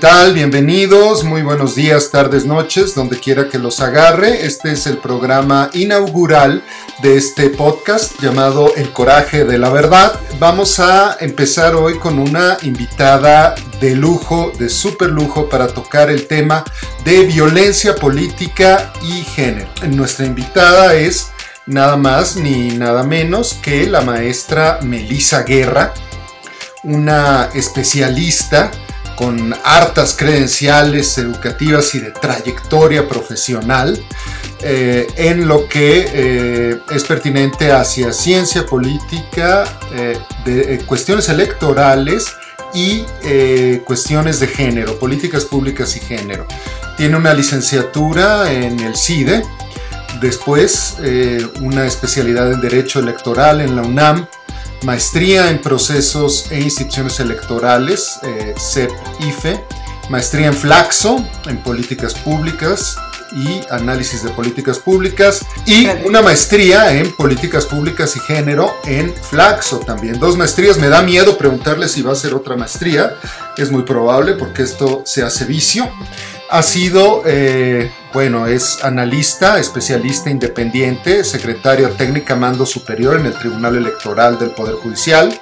tal? Bienvenidos, muy buenos días, tardes, noches, donde quiera que los agarre. Este es el programa inaugural de este podcast llamado El Coraje de la Verdad. Vamos a empezar hoy con una invitada de lujo, de super lujo, para tocar el tema de violencia política y género. Nuestra invitada es nada más ni nada menos que la maestra Melisa Guerra, una especialista con hartas credenciales educativas y de trayectoria profesional eh, en lo que eh, es pertinente hacia ciencia política, eh, de cuestiones electorales y cuestiones de género, políticas públicas y género. Tiene una licenciatura en el CIDE, después una especialidad en Derecho Electoral en la UNAM, maestría en procesos e instituciones electorales, eh, CEP-IFE, maestría en Flaxo, en políticas públicas y análisis de políticas públicas, y una maestría en políticas públicas y género en Flaxo también. Dos maestrías, me da miedo preguntarle si va a ser otra maestría, es muy probable porque esto se hace vicio. Ha sido, eh, bueno, es analista, especialista independiente, secretaria técnica mando superior en el Tribunal Electoral del Poder Judicial,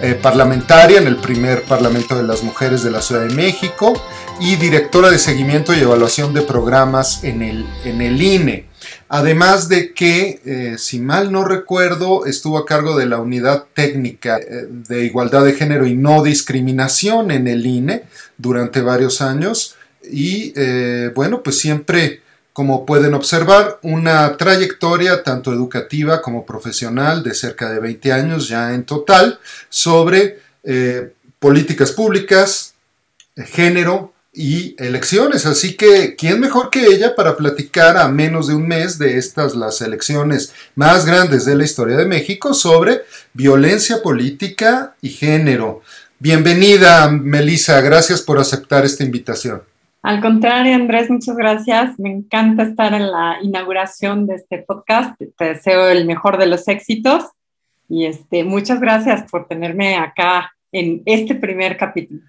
eh, parlamentaria en el primer Parlamento de las Mujeres de la Ciudad de México y directora de seguimiento y evaluación de programas en el, en el INE. Además de que, eh, si mal no recuerdo, estuvo a cargo de la unidad técnica de igualdad de género y no discriminación en el INE durante varios años y eh, bueno, pues siempre, como pueden observar, una trayectoria tanto educativa como profesional de cerca de 20 años ya en total sobre eh, políticas públicas, género y elecciones. Así que, ¿quién mejor que ella para platicar a menos de un mes de estas las elecciones más grandes de la historia de México sobre violencia política y género? Bienvenida, Melissa, gracias por aceptar esta invitación. Al contrario, Andrés, muchas gracias. Me encanta estar en la inauguración de este podcast. Te deseo el mejor de los éxitos y este, muchas gracias por tenerme acá en este primer capítulo.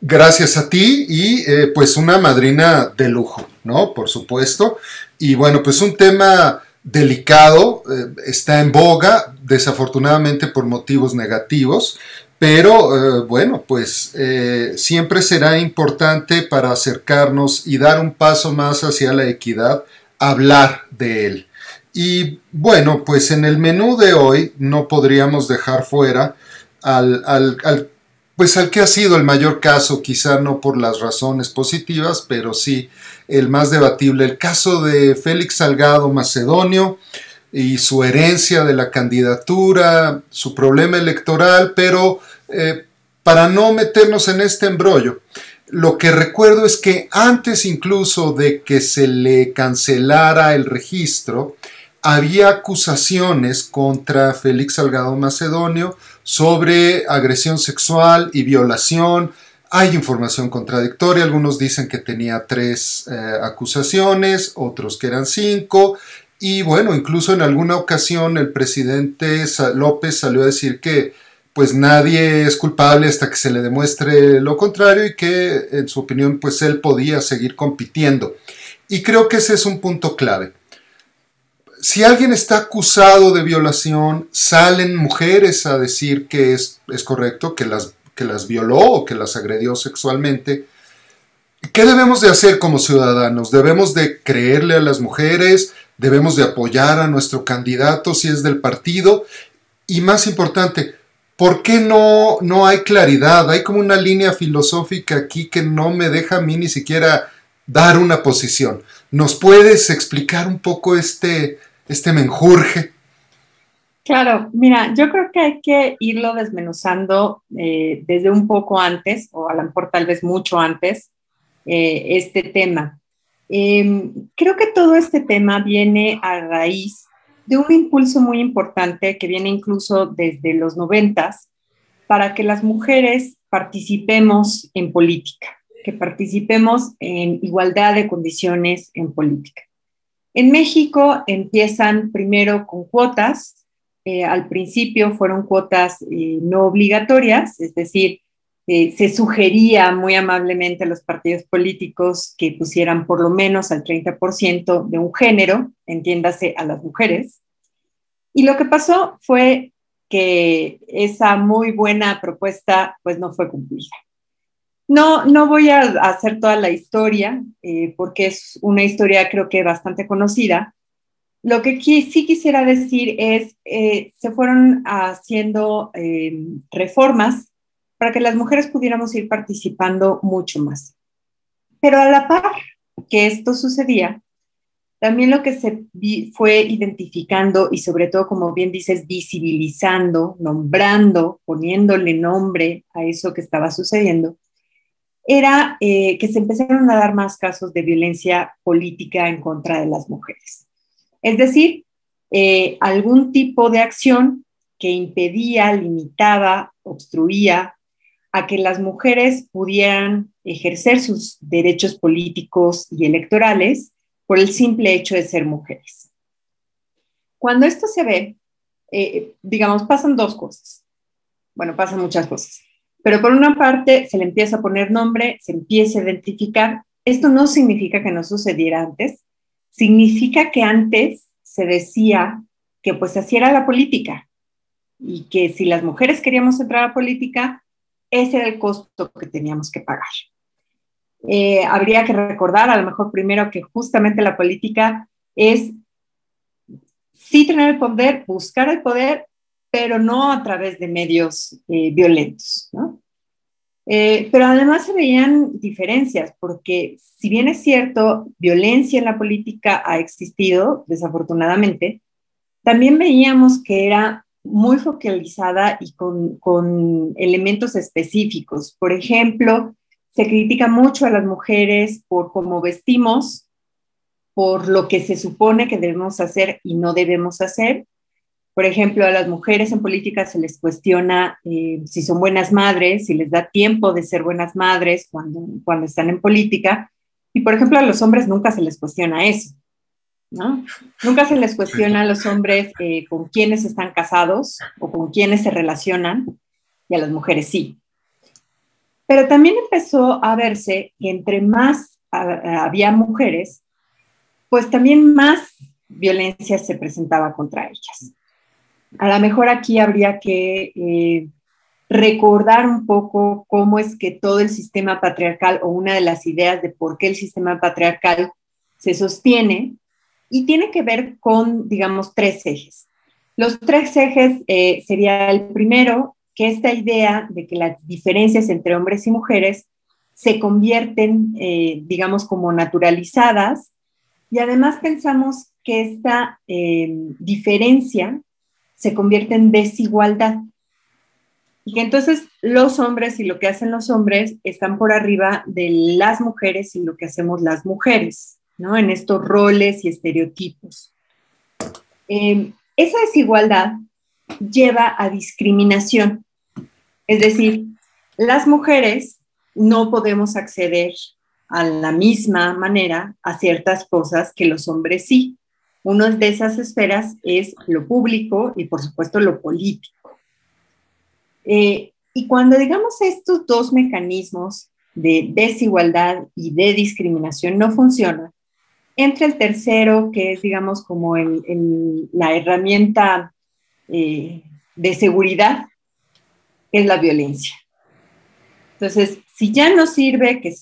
Gracias a ti y eh, pues una madrina de lujo, ¿no? Por supuesto. Y bueno, pues un tema delicado, eh, está en boga, desafortunadamente por motivos negativos, pero eh, bueno, pues eh, siempre será importante para acercarnos y dar un paso más hacia la equidad, hablar de él. Y bueno, pues en el menú de hoy no podríamos dejar fuera al, al, pues al que ha sido el mayor caso, quizá no por las razones positivas, pero sí el más debatible, el caso de Félix Salgado Macedonio, y su herencia de la candidatura, su problema electoral, pero eh, para no meternos en este embrollo, lo que recuerdo es que antes incluso de que se le cancelara el registro, había acusaciones contra Félix Salgado Macedonio sobre agresión sexual y violación. Hay información contradictoria, algunos dicen que tenía tres eh, acusaciones, otros que eran cinco, y bueno, incluso en alguna ocasión el presidente López salió a decir que pues nadie es culpable hasta que se le demuestre lo contrario y que en su opinión pues él podía seguir compitiendo. Y creo que ese es un punto clave. Si alguien está acusado de violación, salen mujeres a decir que es, es correcto, que las, que las violó o que las agredió sexualmente. ¿Qué debemos de hacer como ciudadanos? ¿Debemos de creerle a las mujeres? Debemos de apoyar a nuestro candidato si es del partido y más importante, ¿por qué no, no hay claridad? Hay como una línea filosófica aquí que no me deja a mí ni siquiera dar una posición. ¿Nos puedes explicar un poco este, este menjurje? Claro, mira, yo creo que hay que irlo desmenuzando eh, desde un poco antes, o a lo mejor tal vez mucho antes, eh, este tema. Em, creo que todo este tema viene a raíz de un impulso muy importante que viene incluso desde los noventas para que las mujeres participemos en política, que participemos en igualdad de condiciones en política. En México empiezan primero con cuotas, eh, al principio fueron cuotas eh, no obligatorias, es decir, eh, se sugería muy amablemente a los partidos políticos que pusieran por lo menos al 30% de un género, entiéndase a las mujeres. Y lo que pasó fue que esa muy buena propuesta pues no fue cumplida. No, no voy a hacer toda la historia eh, porque es una historia creo que bastante conocida. Lo que sí quisiera decir es, eh, se fueron haciendo reformas para que las mujeres pudiéramos ir participando mucho más. Pero a la par que esto sucedía, también lo que se fue identificando y sobre todo, como bien dices, visibilizando, nombrando, poniéndole nombre a eso que estaba sucediendo, era eh, que se empezaron a dar más casos de violencia política en contra de las mujeres. Es decir, eh, algún tipo de acción que impedía, limitaba, obstruía a que las mujeres pudieran ejercer sus derechos políticos y electorales por el simple hecho de ser mujeres. Cuando esto se ve, eh, digamos, pasan dos cosas. Bueno, pasan muchas cosas. Pero por una parte se le empieza a poner nombre, se empieza a identificar. Esto no significa que no sucediera antes, significa que antes se decía que pues así era la política y que si las mujeres queríamos entrar a la política, ese era el costo que teníamos que pagar. Eh, habría que recordar, a lo mejor primero, que justamente la política es sí tener el poder, buscar el poder, pero no a través de medios eh, violentos. Eh, pero además se veían diferencias, porque si bien es cierto, violencia en la política ha existido, desafortunadamente, también veíamos que era muy focalizada y con, elementos específicos. Por ejemplo, se critica mucho a las mujeres por cómo vestimos, por lo que se supone que debemos hacer y no debemos hacer. Por ejemplo, a las mujeres en política se les cuestiona eh, si son buenas madres, si les da tiempo de ser buenas madres cuando, cuando están en política. Y, por ejemplo, a los hombres nunca se les cuestiona eso. Nunca se les cuestiona a los hombres eh, con quiénes están casados o con quiénes se relacionan, y a las mujeres sí. Pero también empezó a verse que entre más había mujeres, pues también más violencia se presentaba contra ellas. A lo mejor aquí habría que eh, recordar un poco cómo es que todo el sistema patriarcal o una de las ideas de por qué el sistema patriarcal se sostiene y tiene que ver con, digamos, tres ejes. Los tres ejes eh, sería el primero, que esta idea de que las diferencias entre hombres y mujeres se convierten, eh, digamos, como naturalizadas, y además pensamos que esta eh, diferencia se convierte en desigualdad. Y que entonces los hombres y lo que hacen los hombres están por arriba de las mujeres y lo que hacemos las mujeres. En estos roles y estereotipos. Em, esa desigualdad lleva a discriminación. Es decir, las mujeres no podemos acceder a la misma manera a ciertas cosas que los hombres sí. Una de esas esferas es lo público y por supuesto lo político. Eh, y cuando digamos estos dos mecanismos de desigualdad y de discriminación no funcionan, entre el tercero, que es, digamos, como la herramienta eh, de seguridad, es la violencia. Entonces, si ya no sirve que,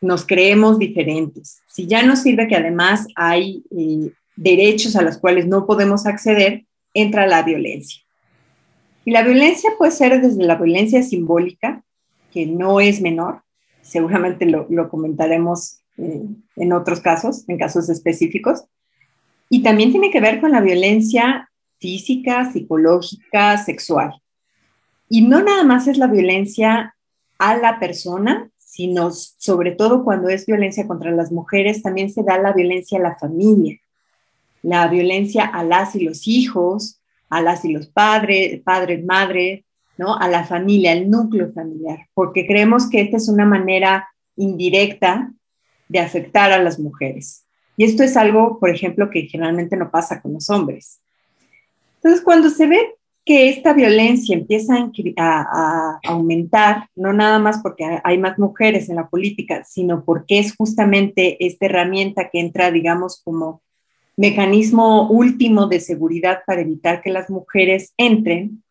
nos creemos diferentes, si ya no sirve que además hay eh, derechos a los cuales no podemos acceder, entra la violencia. Y la violencia puede ser desde la violencia simbólica, que no es menor, seguramente lo comentaremos eh, en otros casos, en casos específicos. Y también tiene que ver con la violencia física, psicológica, sexual. Y no nada más es la violencia a la persona, sino sobre todo cuando es violencia contra las mujeres, también se da la violencia a la familia, la violencia a las y los hijos, a las y los padres, padres, madres, ¿no? A la familia, al núcleo familiar, porque creemos que esta es una manera indirecta de afectar a las mujeres. Y esto es algo, por ejemplo, que generalmente no pasa con los hombres. Entonces, cuando se ve que esta violencia empieza a, aumentar, no nada más porque hay más mujeres en la política, sino porque es justamente esta herramienta que entra, digamos, como mecanismo último de seguridad para evitar que las mujeres entren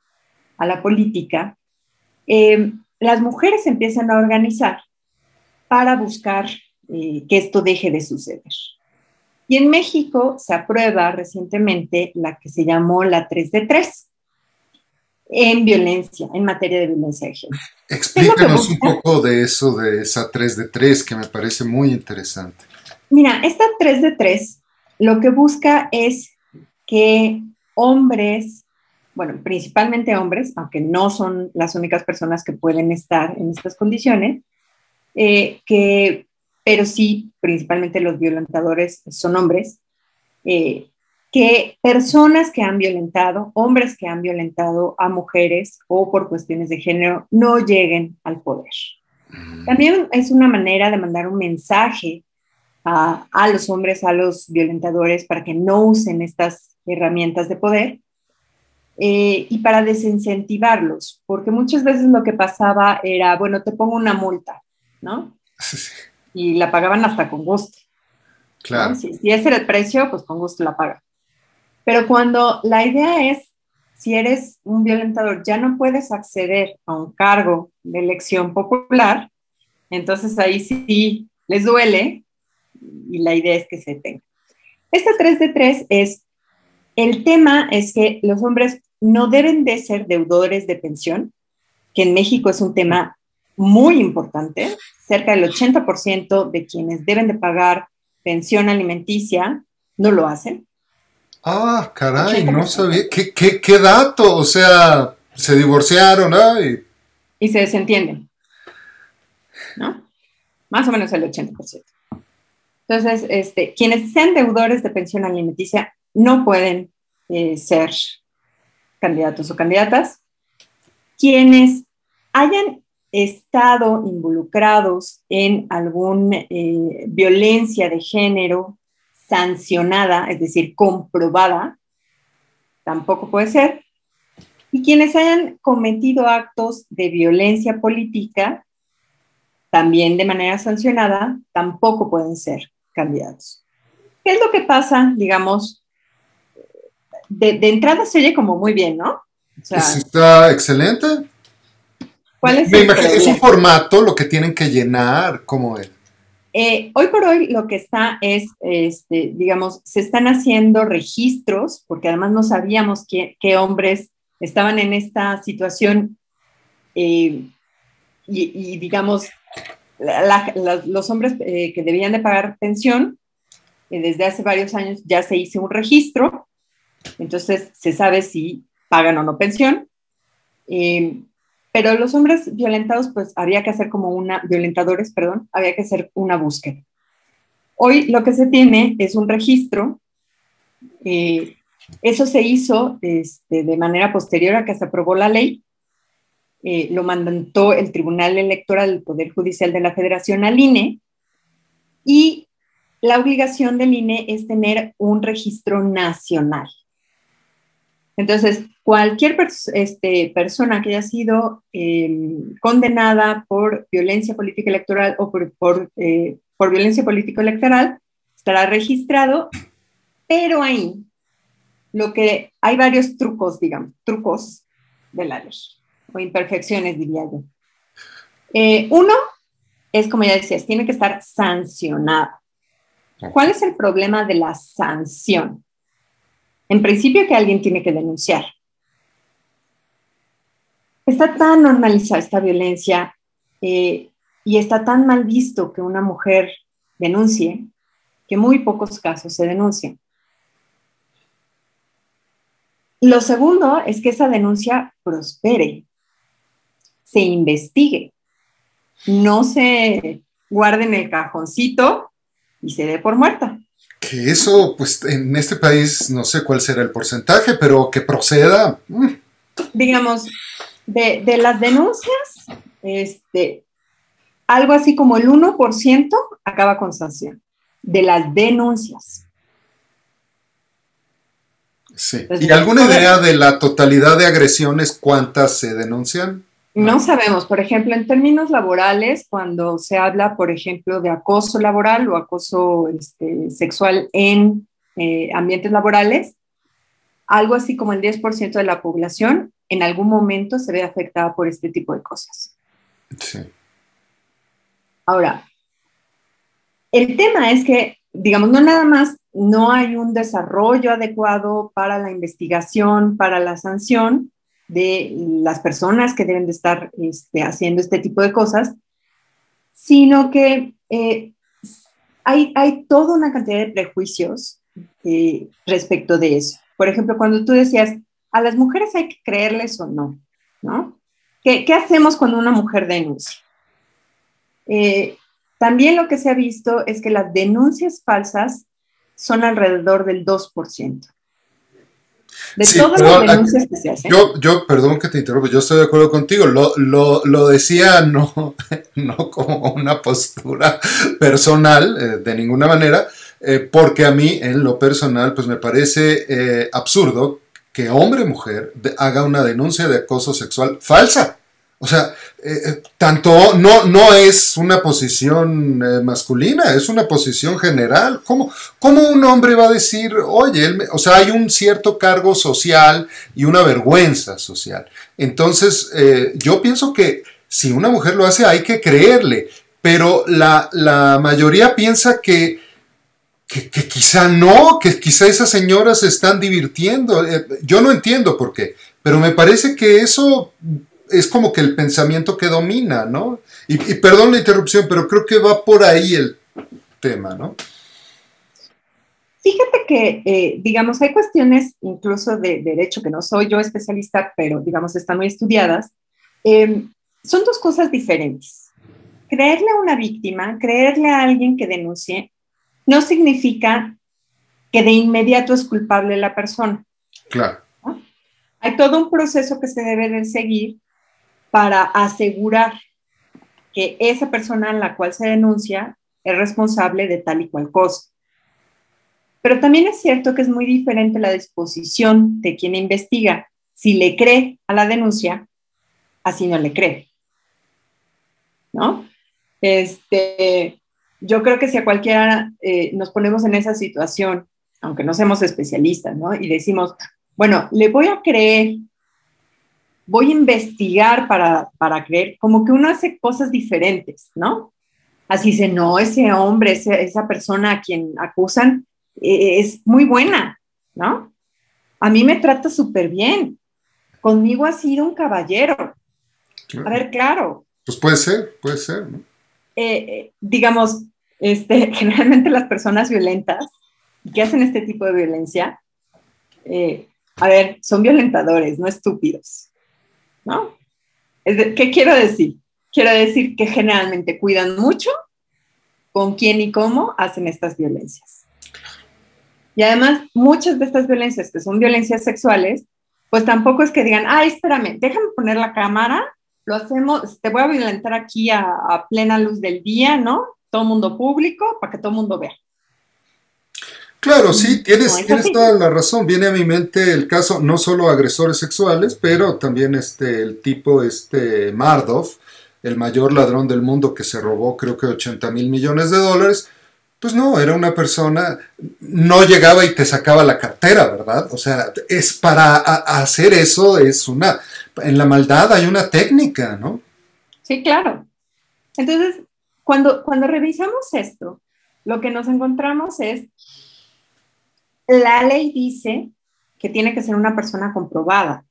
a la política, eh, las mujeres empiezan a organizar para buscar eh, que esto deje de suceder. Y en México se aprueba recientemente la que se llamó la 3 de 3 en violencia, en materia de violencia de género. Explícanos un poco de eso, de esa 3 de 3, que me parece muy interesante. Mira, esta 3 de 3 lo que busca es que hombres, bueno, principalmente hombres, aunque no son las únicas personas que pueden estar en estas condiciones, eh, que pero sí, principalmente los violentadores son hombres, eh, que personas que han violentado, hombres que han violentado a mujeres o por cuestiones de género, no lleguen al poder. Mm. También es una manera de mandar un mensaje a, los hombres, a los violentadores, para que no usen estas herramientas de poder eh, y para desincentivarlos, porque muchas veces lo que pasaba era, bueno, te pongo una multa, ¿no? Sí y la pagaban hasta con gusto. Claro. Si, ese era el precio, pues con gusto la paga. Pero cuando la idea es, si eres un violentador, ya no puedes acceder a un cargo de elección popular, entonces ahí sí les duele y la idea es que se tenga. Esta 3 de 3 es, el tema es que los hombres no deben de ser deudores de pensión, que en México es un tema muy importante. Cerca del 80% de quienes deben de pagar pensión alimenticia no lo hacen. Ah, caray, no sabía. ¿Qué, qué, dato? O sea, se divorciaron, Y... y se desentienden. ¿No? Más o menos el 80%. Entonces, este, quienes sean deudores de pensión alimenticia no pueden eh, ser candidatos o candidatas. Quienes hayan estado involucrados en alguna eh, violencia de género sancionada, es decir, comprobada, tampoco puede ser. Y quienes hayan cometido actos de violencia política, también de manera sancionada, tampoco pueden ser candidatos. ¿Qué es lo que pasa, digamos? De, entrada se oye como muy bien, ¿no? Pues está excelente. ¿Cuál es, ¿Es un formato lo que tienen que llenar? ¿Cómo es? Eh, hoy por hoy lo que está es, este, digamos, se están haciendo registros, porque además no sabíamos qué, hombres estaban en esta situación eh, y, digamos, los hombres eh, que debían de pagar pensión, desde hace varios años ya se hizo un registro, entonces se sabe si pagan o no pensión. Pero los hombres violentados, pues había que hacer como una, violentadores, perdón, había que hacer una búsqueda. Hoy lo que se tiene es un registro. Eh, eso se hizo este, de manera posterior a que se aprobó la ley. Eh, lo mandó el Tribunal Electoral del Poder Judicial de la Federación al INE. Y la obligación del INE es tener un registro nacional. Entonces, cualquier este, persona que haya sido em, condenada por violencia política electoral o por, eh, por, violencia política electoral estará registrado, pero ahí lo que hay varios trucos, digamos, trucos de la ley o imperfecciones, diría yo. Eh, uno es, como ya decías, tiene que estar sancionado. ¿Cuál es el problema de la sanción? En principio que alguien tiene que denunciar. Está tan normalizada esta violencia eh, y está tan mal visto que una mujer denuncie que muy pocos casos se denuncian. Lo segundo es que esa denuncia prospere, se investigue, no se guarde en el cajoncito y se dé por muerta que eso, pues en este país no sé cuál será el porcentaje, pero que proceda. Mm. Digamos, de, las denuncias, este, algo así como el 1% acaba con sanción, de las denuncias. Sí. ¿Y alguna idea de la totalidad de agresiones cuántas se denuncian? No sabemos, por ejemplo, en términos laborales, cuando se habla, por ejemplo, de acoso laboral o acoso este, sexual en eh, ambientes laborales, algo así como el 10% de la población en algún momento se ve afectada por este tipo de cosas. Sí. Ahora, el tema es que, digamos, no nada más no hay un desarrollo adecuado para la investigación, para la sanción de las personas que deben de estar este, haciendo este tipo de cosas, sino que eh, hay, hay, toda una cantidad de prejuicios eh, respecto de eso. Por ejemplo, cuando tú decías, a las mujeres hay que creerles o no, ¿no? ¿Qué, qué hacemos cuando una mujer denuncia? Eh, también lo que se ha visto es que las denuncias falsas son alrededor del 2%. De todas las denuncias que se hacen. Yo, yo, perdón que te interrumpa, yo estoy de acuerdo contigo. Lo, lo, lo decía no, no como una postura personal, eh, de ninguna manera, eh, porque a mí, en lo personal, pues me parece eh, absurdo que hombre o mujer haga una denuncia de acoso sexual falsa. O sea, eh, eh, tanto no, no es una posición eh, masculina, es una posición general. ¿Cómo, ¿Cómo, un hombre va a decir, oye, o sea, hay un cierto cargo social y una vergüenza social? Entonces, yo pienso que si una mujer lo hace, hay que creerle, pero la, la mayoría piensa que, que, que, quizá no, que quizá esas señoras se están divirtiendo. Yo no entiendo por qué, pero me parece que eso es como que el pensamiento que domina, ¿no? Y, perdón la interrupción, pero creo que va por ahí el tema, ¿no? Fíjate que, eh, digamos, hay cuestiones incluso de, derecho, que no soy yo especialista, pero, digamos, están muy estudiadas. Em, son dos cosas diferentes. Creerle a una víctima, creerle a alguien que denuncie, no significa que de inmediato es culpable la persona. Claro. Hay todo un proceso que se debe de seguir para asegurar que esa persona en la cual se denuncia es responsable de tal y cual cosa. Pero también es cierto que es muy diferente la disposición de quien investiga, si le cree a la denuncia, así no le cree. ¿No? Este, yo creo que si a cualquiera eh, nos ponemos en esa situación, aunque no seamos especialistas, ¿no? Y decimos, bueno, le voy a creer voy a investigar para, para creer, como que uno hace cosas diferentes, ¿no? Así dice, no, ese hombre, esa persona a quien acusan eh, es muy buena, ¿no? A mí me trata súper bien. Conmigo ha sido un caballero. A ver, claro. Pues puede ser, puede ser, ¿no? Eh, eh, digamos, este, generalmente las personas violentas que hacen este tipo de violencia, a ver, son violentadores, no estúpidos. ¿No? ¿Qué quiero decir? Quiero decir que generalmente cuidan mucho con quién y cómo hacen estas violencias. Y además, muchas de estas violencias que son violencias sexuales, pues tampoco es que digan, ay, espérame, déjame poner la cámara, lo hacemos, te voy a violentar aquí a, a plena luz del día, ¿no? Todo mundo público, para que todo mundo vea. Claro, sí, tienes, tienes toda la razón. Viene a mi mente el caso, no solo agresores sexuales, pero también este, el tipo este Mardov, el mayor ladrón del mundo que se robó creo que 80 mil millones de dólares. Pues no, era una persona, no llegaba y te sacaba la cartera, ¿verdad? O sea, es para hacer eso, es una, en la maldad hay una técnica, ¿no? Sí, claro. Entonces, cuando, cuando revisamos esto, lo que nos encontramos es la ley dice que tiene que ser una persona comprobada,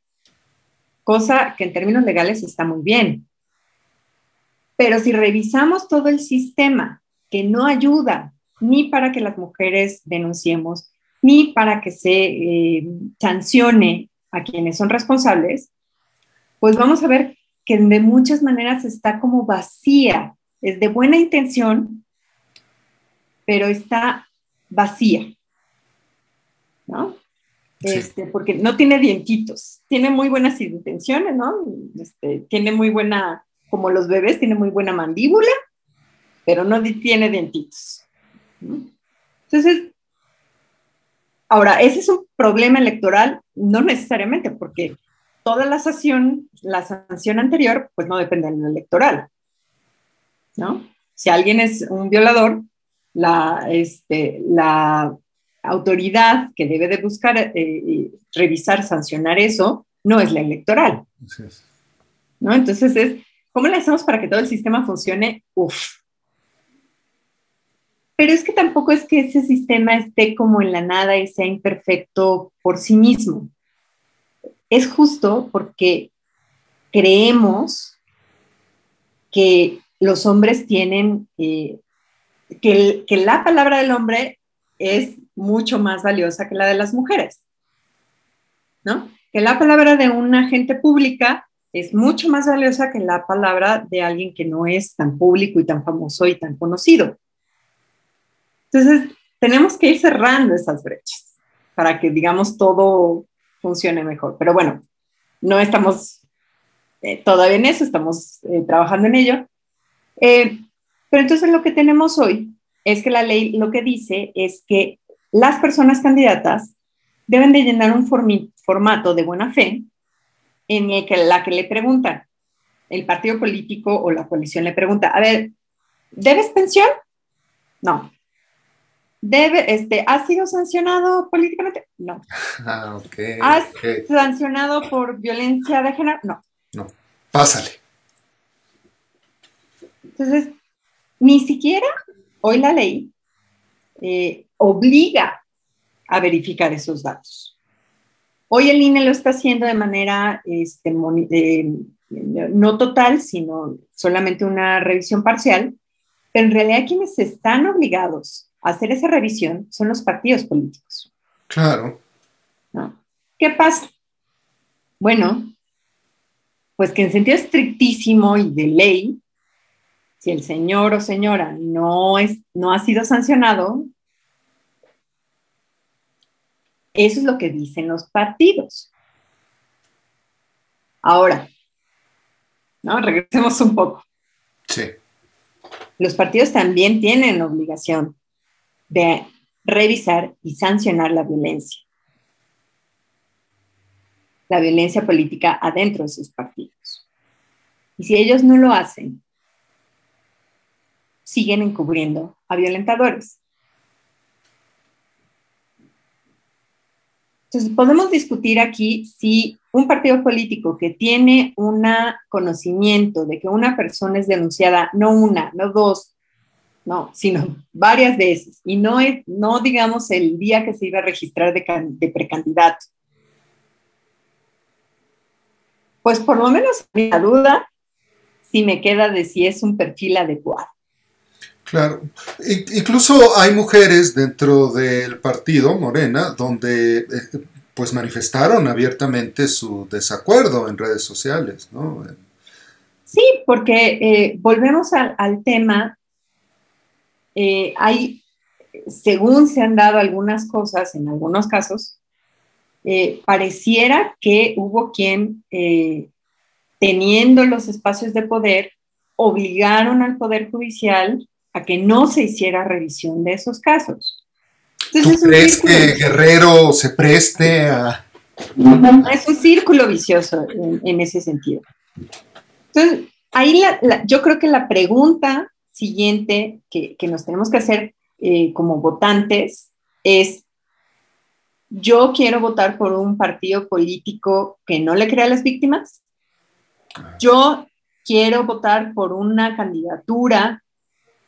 cosa que en términos legales está muy bien. Pero si revisamos todo el sistema que no ayuda ni para que las mujeres denunciemos, ni para que se eh, sancione a quienes son responsables, pues vamos a ver que de muchas maneras está como vacía, es de buena intención, pero está vacía. ¿No? Este, porque no tiene dientitos, tiene muy buenas intenciones, ¿no? Este, tiene muy buena, como los bebés, tiene muy buena mandíbula, pero no tiene dientitos. Entonces, Ahora, ese es un problema electoral, no necesariamente, porque toda la sanción, la sanción anterior, pues no depende del electoral, ¿no? Si alguien es un violador, la, este, la autoridad que debe de buscar, eh, revisar, sancionar eso, no es la electoral. ¿no? Entonces es, ¿cómo le hacemos para que todo el sistema funcione? Uf. Pero es que tampoco es que ese sistema esté como en la nada y sea imperfecto por sí mismo. Es justo porque creemos que los hombres tienen, eh, que, que la palabra del hombre es mucho más valiosa que la de las mujeres, ¿no? Que la palabra de un agente pública es mucho más valiosa que la palabra de alguien que no es tan público y tan famoso y tan conocido. Entonces, tenemos que ir cerrando esas brechas para que, digamos, todo funcione mejor. Pero bueno, no estamos eh, todavía en eso, estamos eh, trabajando en ello. Eh, pero entonces lo que tenemos hoy es que la ley lo que dice es que las personas candidatas deben de llenar un formato de buena fe en el que la que le preguntan, el partido político o la coalición le pregunta, a ver, ¿debes pensión? No. ¿Debe, este, ¿Has sido sancionado políticamente? No. Ah, ¿Has sancionado por violencia de género? No. No. Pásale. Entonces, ni siquiera hoy la ley eh, obliga a verificar esos datos. Hoy el INE lo está haciendo de manera este, no total, sino solamente una revisión parcial, pero en realidad quienes están obligados a hacer esa revisión son los partidos políticos. Claro. ¿Qué pasa? Bueno, pues que en sentido estrictísimo y de ley, si el señor o señora no, es, no ha sido sancionado, eso es lo que dicen los partidos. Ahora, ¿no? Regresemos un poco. Sí. Los partidos también tienen la obligación de revisar y sancionar la violencia. La violencia política adentro de sus partidos. Y si ellos no lo hacen, siguen encubriendo a violentadores. Entonces, podemos discutir aquí si un partido político que tiene un conocimiento de que una persona es denunciada, no una, no dos, no, sino varias veces, y no, es, no digamos el día que se iba a registrar de, de precandidato, pues por lo menos la duda si me queda de si es un perfil adecuado. Claro, incluso hay mujeres dentro del partido Morena donde eh, pues manifestaron abiertamente su desacuerdo en redes sociales, ¿no? Sí, porque eh, volvemos al, tema, eh, hay, según se han dado algunas cosas, en algunos casos, pareciera que hubo quien, teniendo los espacios de poder, obligaron al Poder Judicial a que no se hiciera revisión de esos casos. ¿Tú crees que Guerrero se preste a...? Es un círculo vicioso en, ese sentido. Entonces, ahí yo creo que la pregunta siguiente que, nos tenemos que hacer eh, como votantes es, yo quiero votar por un partido político que no le crea a las víctimas. Yo quiero votar por una candidatura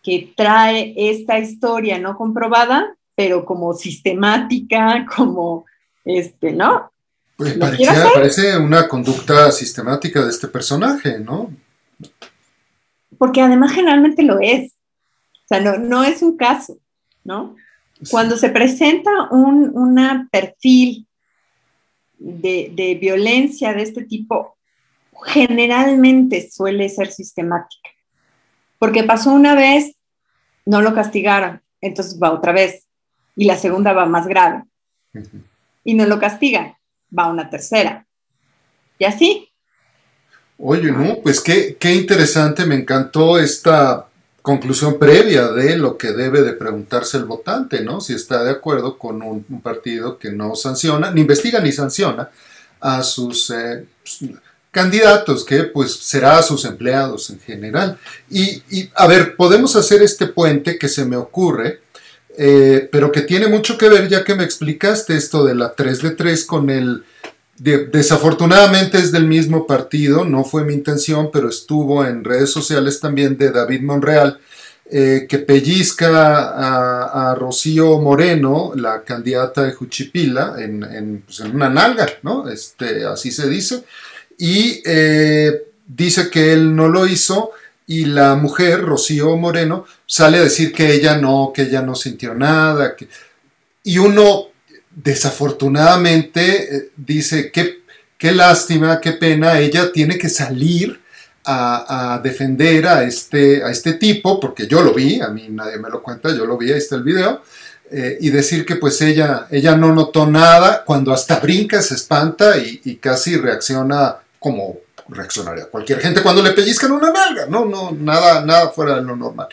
que trae esta historia no comprobada, pero como sistemática, como, este, ¿no? Pues parece una conducta sistemática de este personaje, ¿no? Porque además generalmente lo es. O sea, no, no es un caso, ¿no? Cuando se presenta un perfil de, de violencia de este tipo, generalmente suele ser sistemática porque pasó una vez, no lo castigaron, entonces va otra vez, y la segunda va más grave, y no lo castigan, va una tercera, y así. Oye, no, pues qué, qué interesante, me encantó esta conclusión previa de lo que debe de preguntarse el votante, ¿no? Si está de acuerdo con un, partido que no sanciona, ni investiga ni sanciona a sus eh, candidatos, que pues será a sus empleados en general. Y, a ver, podemos hacer este puente que se me ocurre, eh, pero que tiene mucho que ver, ya que me explicaste esto de la 3 de 3 con el desafortunadamente es del mismo partido, no fue mi intención, pero estuvo en redes sociales también de David Monreal, eh, que pellizca a, Rocío Moreno, la candidata de Juchipila, en, pues, una nalga, ¿no? Este, así se dice, y eh, dice que él no lo hizo, y la mujer, Rocío Moreno, sale a decir que ella no, que ella no sintió nada, y uno desafortunadamente eh, dice, qué, qué lástima, qué pena, ella tiene que salir a, defender a este, a este tipo, porque yo lo vi, a mí nadie me lo cuenta, yo lo vi, ahí está el video, eh, y decir que pues ella, ella no notó nada, cuando hasta brinca, se espanta y, casi reacciona como reaccionaría cualquier gente cuando le pellizcan una nalga, no, no, nada, nada fuera de lo normal.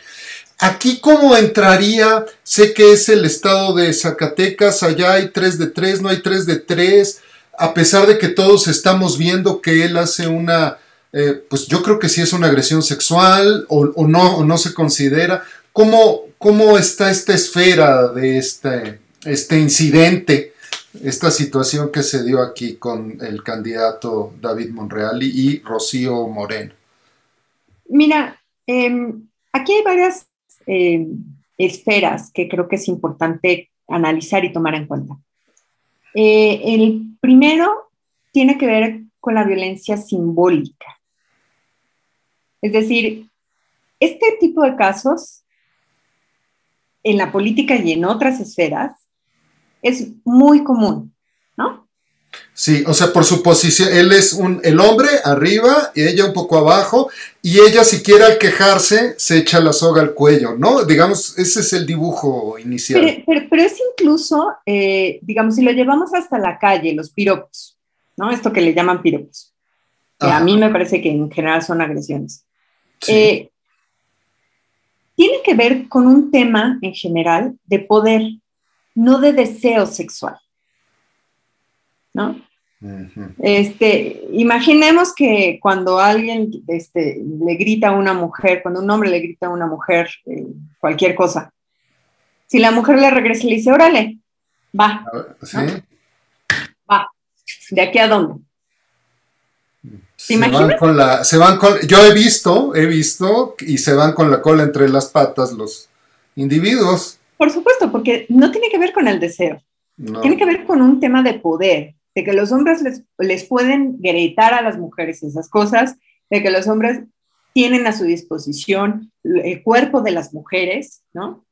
Aquí cómo entraría, sé que es el estado de Zacatecas, allá hay 3 de 3, no hay 3 de 3, a pesar de que todos estamos viendo que él hace una, eh, pues yo creo que sí es una agresión sexual o, no, no se considera. ¿Cómo, ¿Cómo, está esta esfera de este, este incidente, esta situación que se dio aquí con el candidato David Monreal y, Rocío Moreno? Mira, em, aquí hay varias eh, esferas que creo que es importante analizar y tomar en cuenta. Eh, el primero tiene que ver con la violencia simbólica. Es decir, este tipo de casos en la política y en otras esferas es muy común, ¿no? Sí, o sea, por su posición, él es un, el hombre arriba y ella un poco abajo, y ella si quiere al quejarse se echa la soga al cuello, ¿no? Digamos, ese es el dibujo inicial. Pero, es incluso, eh, digamos, si lo llevamos hasta la calle, los piropos, ¿no? Esto que le llaman piropos, que a mí me parece que en general son agresiones. Eh, tiene que ver con un tema en general de poder, no de deseo sexual. ¿no? Este, imaginemos que cuando alguien este, le grita a una mujer, cuando un hombre le grita a una mujer eh, cualquier cosa, si la mujer le regresa y le dice, órale, va. Va. ¿De aquí a dónde? se Van con la, se van con, yo he visto, he visto, y se van con la cola entre las patas los individuos. Por supuesto, porque no tiene que ver con el deseo. Tiene que ver con un tema de poder de que los hombres les, pueden gritar a las mujeres esas cosas, de que los hombres tienen a su disposición el cuerpo de las mujeres, ¿no?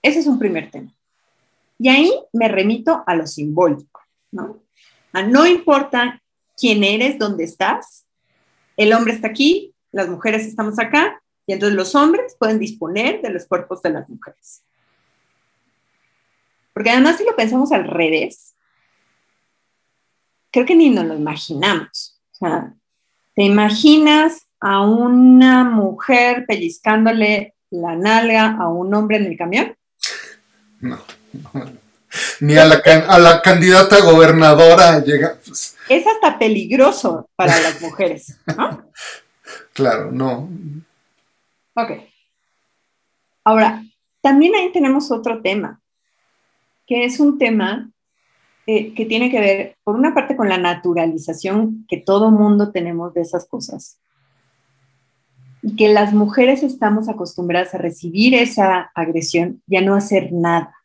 Ese es un primer tema. Y ahí me remito a lo simbólico, ¿no? A no importa quién eres, dónde estás, el hombre está aquí, las mujeres estamos acá, y entonces los hombres pueden disponer de los cuerpos de las mujeres. Porque además si lo pensamos al revés, creo que ni nos lo imaginamos. O sea, ¿te imaginas a una mujer pellizcándole la nalga a un hombre en el camión? No, Ni a la, candidata gobernadora llega. Pues. Es hasta peligroso para las mujeres, ¿no? Claro, no. Ok. Ahora, también ahí tenemos otro tema, que es un tema eh, que tiene que ver, por una parte, con la naturalización que todo mundo tenemos de esas cosas. Y que las mujeres estamos acostumbradas a recibir esa agresión y a no hacer nada.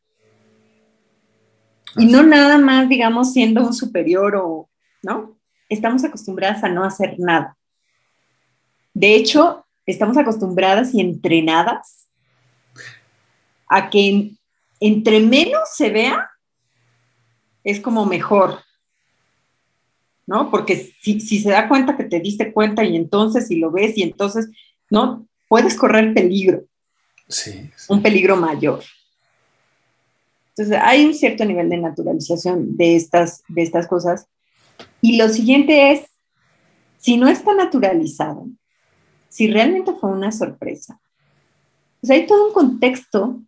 Y no nada más, digamos, siendo un superior o, ¿no? Estamos acostumbradas a no hacer nada. De hecho, estamos acostumbradas y entrenadas a que entre menos se vea, es como mejor, ¿no? Porque si, se da cuenta que te diste cuenta y entonces si lo ves y entonces, ¿no? Puedes correr peligro. Sí, Un peligro mayor. Entonces, hay un cierto nivel de naturalización de estas, de estas cosas. Y lo siguiente es, si no está naturalizado, si realmente fue una sorpresa, pues hay todo un contexto,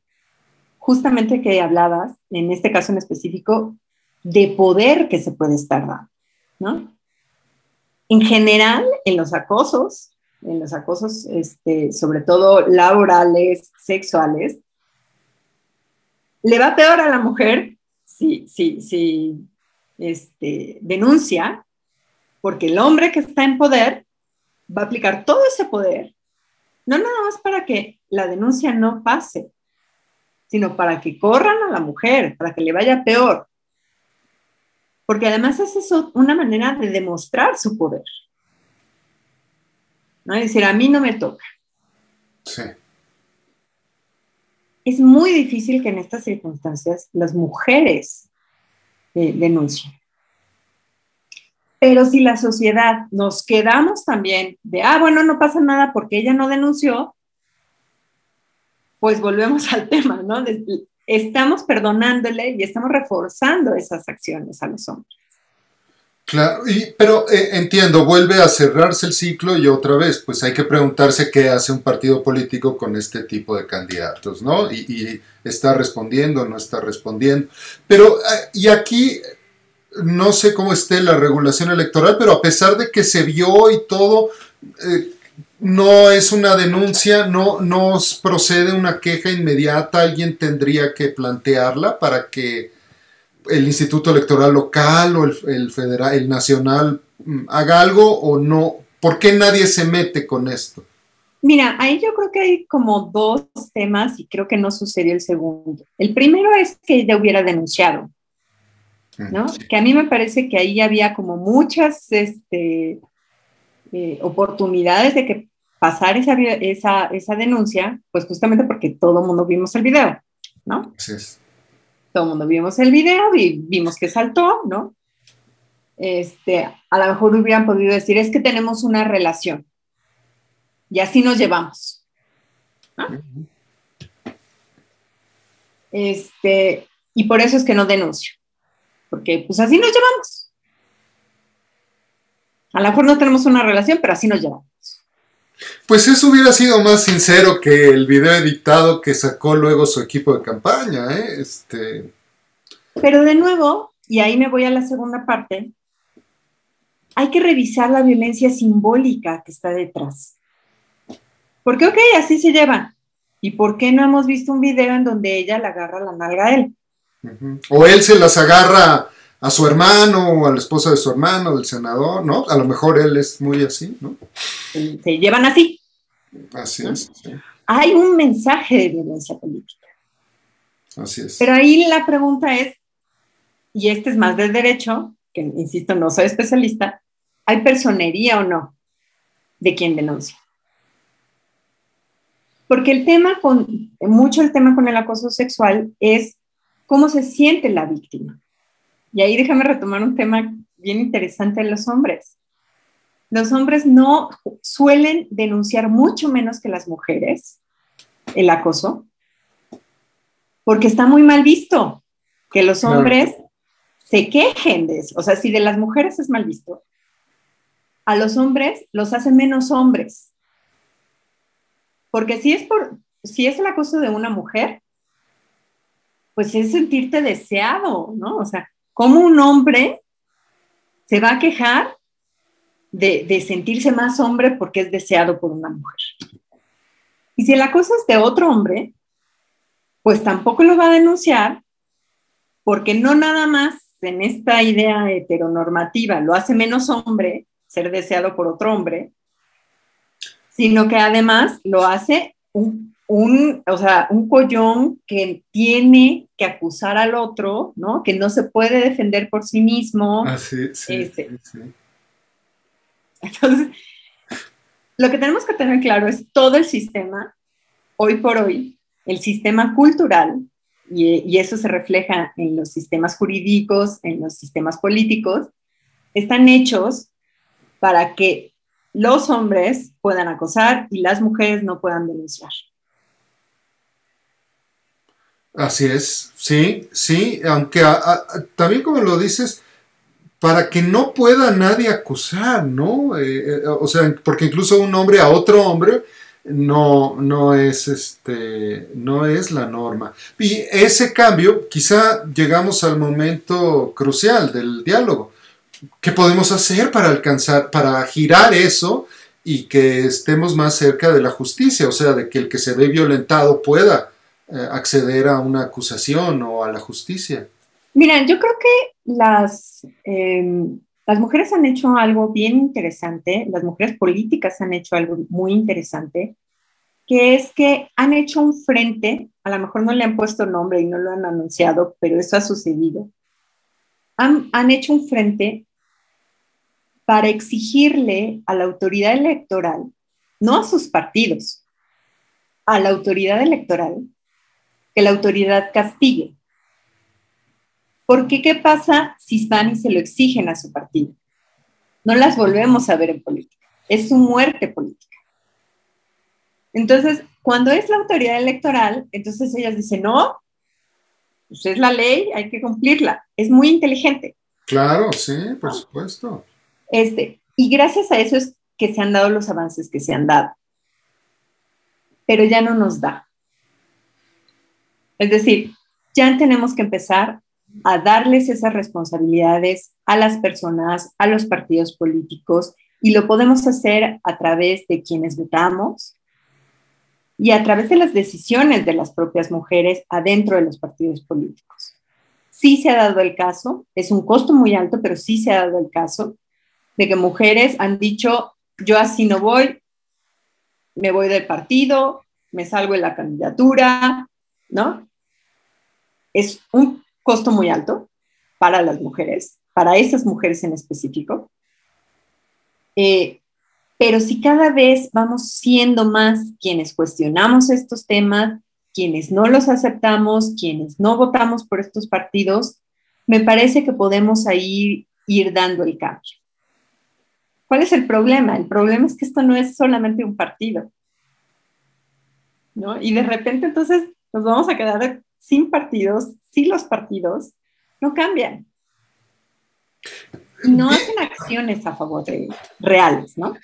justamente que hablabas, en este caso en específico, de poder que se puede estar dando, ¿no? En general, en los acosos, en los acosos, este, sobre todo laborales, sexuales, le va peor a la mujer si, si, si este, denuncia, porque el hombre que está en poder va a aplicar todo ese poder, no nada más para que la denuncia no pase, sino para que corran a la mujer, para que le vaya peor. Porque además es eso una manera de demostrar su poder. ¿No? Es decir, a mí no me toca. Sí. Es muy difícil que en estas circunstancias las mujeres eh, denuncien. Pero si la sociedad nos quedamos también de, ah, bueno, no pasa nada porque ella no denunció, pues volvemos al tema, ¿no? Estamos perdonándole y estamos reforzando esas acciones a los hombres. Claro, pero eh, entiendo, vuelve a cerrarse el ciclo y otra vez, pues hay que preguntarse qué hace un partido político con este tipo de candidatos, ¿no? Y, está respondiendo, no está respondiendo. Pero, eh, y aquí no sé cómo esté la regulación electoral, pero a pesar de que se vio y todo, eh, no es una denuncia, no, procede una queja inmediata, alguien tendría que plantearla para que el Instituto Electoral local o el, federal, el nacional mm, haga algo o no. ¿Por qué nadie se mete con esto? Mira, ahí yo creo que hay como dos temas y creo que no sucedió el segundo. El primero es que ella hubiera denunciado. ¿No? Que a mí me parece que ahí había como muchas este, eh, oportunidades de que pasar esa, esa, esa, denuncia, pues justamente porque todo el mundo vimos el video, ¿no? Todo el mundo vimos el video y vimos que saltó, ¿no? Este, a lo mejor hubieran podido decir, es que tenemos una relación y así nos llevamos. Este, y por eso es que no denuncio porque pues así nos llevamos. A lo mejor no tenemos una relación, pero así nos llevamos. Pues eso hubiera sido más sincero que el video editado que sacó luego su equipo de campaña, ¿eh? Este... Pero de nuevo, y ahí me voy a la segunda parte, hay que revisar la violencia simbólica que está detrás. Porque, ok, así se llevan. ¿Y por qué no hemos visto un video en donde ella le agarra la nalga a él? O él se las agarra a su hermano o a la esposa de su hermano, del senador, ¿no? A lo mejor él es muy así, ¿no? Se llevan así. Así es. Hay un mensaje de violencia política. Así es. Pero ahí la pregunta es, y este es más del derecho, que insisto, no soy especialista, ¿hay personería o no de quien denuncia? Porque el tema con, mucho el tema con el acoso sexual es cómo se siente la víctima. Y ahí déjame retomar un tema bien interesante de los hombres. Los hombres no suelen denunciar mucho menos que las mujeres el acoso, porque está muy mal visto que los hombres se quejen de eso. O sea, si de las mujeres es mal visto, a los hombres los hace menos hombres. Porque si es por, si es el acoso de una mujer, pues es sentirte deseado, ¿no? O sea, ¿cómo un hombre se va a quejar de, sentirse más hombre porque es deseado por una mujer? Y si la cosa es de otro hombre, pues tampoco lo va a denunciar porque no nada más en esta idea heteronormativa lo hace menos hombre ser deseado por otro hombre, sino que además lo hace un un, o sea, un collón que tiene que acusar al otro, ¿no? Que no se puede defender por sí mismo. Ah, sí, sí, este, Entonces, lo que tenemos que tener claro es todo el sistema, hoy por hoy, el sistema cultural, y, y eso se refleja en los sistemas jurídicos, en los sistemas políticos, están hechos para que los hombres puedan acosar y las mujeres no puedan denunciar. Así es, sí, sí, aunque también como lo dices, para que no pueda nadie acusar, ¿no? Eh, eh, o sea, porque incluso un hombre a otro hombre no, no es este, no es la norma. Y ese cambio, quizá llegamos al momento crucial del diálogo. ¿Qué podemos hacer para alcanzar, para girar eso y que estemos más cerca de la justicia? O sea, de que el que se ve violentado pueda eh, acceder a una acusación o a la justicia. Mira, yo creo que las, em, las mujeres han hecho algo bien interesante, las mujeres políticas han hecho algo muy interesante, que es que han hecho un frente, a lo mejor no le han puesto nombre y no lo han anunciado, pero eso ha sucedido. Han, han hecho un frente para exigirle a la autoridad electoral, no a sus partidos, a la autoridad electoral, que la autoridad castigue porque ¿qué pasa si van y se lo exigen a su partido? No las volvemos a ver en política. Es su muerte política. Entonces, cuando es la autoridad electoral, entonces ellas dicen, no, pues es la ley, hay que cumplirla. Es muy inteligente. Claro, sí, por supuesto. Este, y gracias a eso es que se han dado los avances que se han dado. Pero ya no nos da. Es decir, ya tenemos que empezar a darles esas responsabilidades a las personas, a los partidos políticos, y lo podemos hacer a través de quienes votamos y a través de las decisiones de las propias mujeres adentro de los partidos políticos. Sí se ha dado el caso, es un costo muy alto, pero sí se ha dado el caso de que mujeres han dicho, yo así no voy, me voy del partido, me salgo de la candidatura, ¿no? Es un costo muy alto para las mujeres, para esas mujeres en específico. Eh, pero si cada vez vamos siendo más quienes cuestionamos estos temas, quienes no los aceptamos, quienes no votamos por estos partidos, me parece que podemos ahí ir dando el cambio. ¿Cuál es el problema? El problema es que esto no es solamente un partido. ¿no? Y de repente entonces nos vamos a quedar sin partidos, si los partidos no cambian. Y no hacen acciones a favor de reales, ¿no?